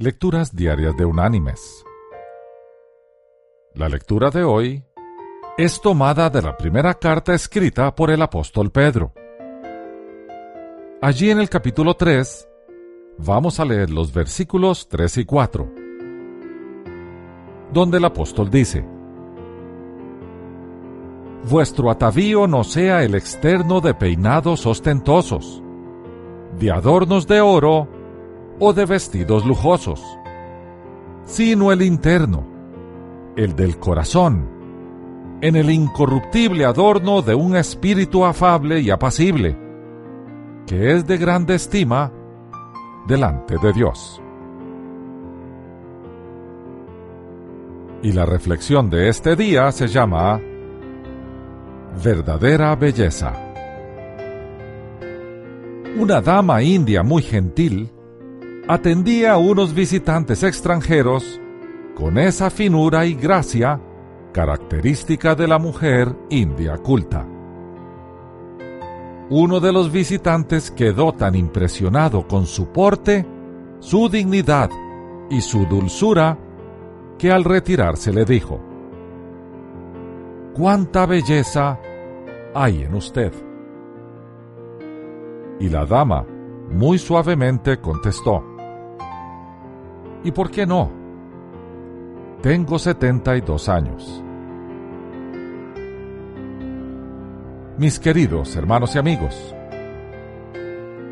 Lecturas Diarias de Unánimes. La lectura de hoy es tomada de la primera carta escrita por el apóstol Pedro. Allí en el capítulo 3 vamos a leer los versículos 3 y 4, donde el apóstol dice, Vuestro atavío no sea el externo de peinados ostentosos, de adornos de oro o de vestidos lujosos, sino el interno, el del corazón, en el incorruptible adorno de un espíritu afable y apacible, que es de grande estima delante de Dios. Y la reflexión de este día se llama Verdadera Belleza. Una dama india muy gentil atendía a unos visitantes extranjeros con esa finura y gracia característica de la mujer india culta. Uno de los visitantes quedó tan impresionado con su porte, su dignidad y su dulzura que al retirarse le dijo, ¿Cuánta belleza hay en usted? Y la dama muy suavemente contestó, ¿Y por qué no? Tengo 72 años. Mis queridos hermanos y amigos,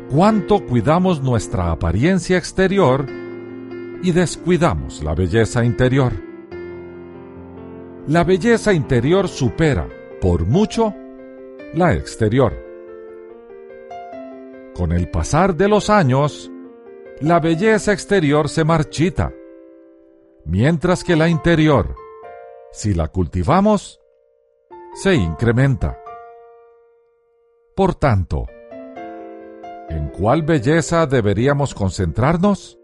¿cuánto cuidamos nuestra apariencia exterior y descuidamos la belleza interior? La belleza interior supera, por mucho, la exterior. Con el pasar de los años, la belleza exterior se marchita, mientras que la interior, si la cultivamos, se incrementa. Por tanto, ¿en cuál belleza deberíamos concentrarnos?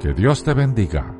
Que Dios te bendiga.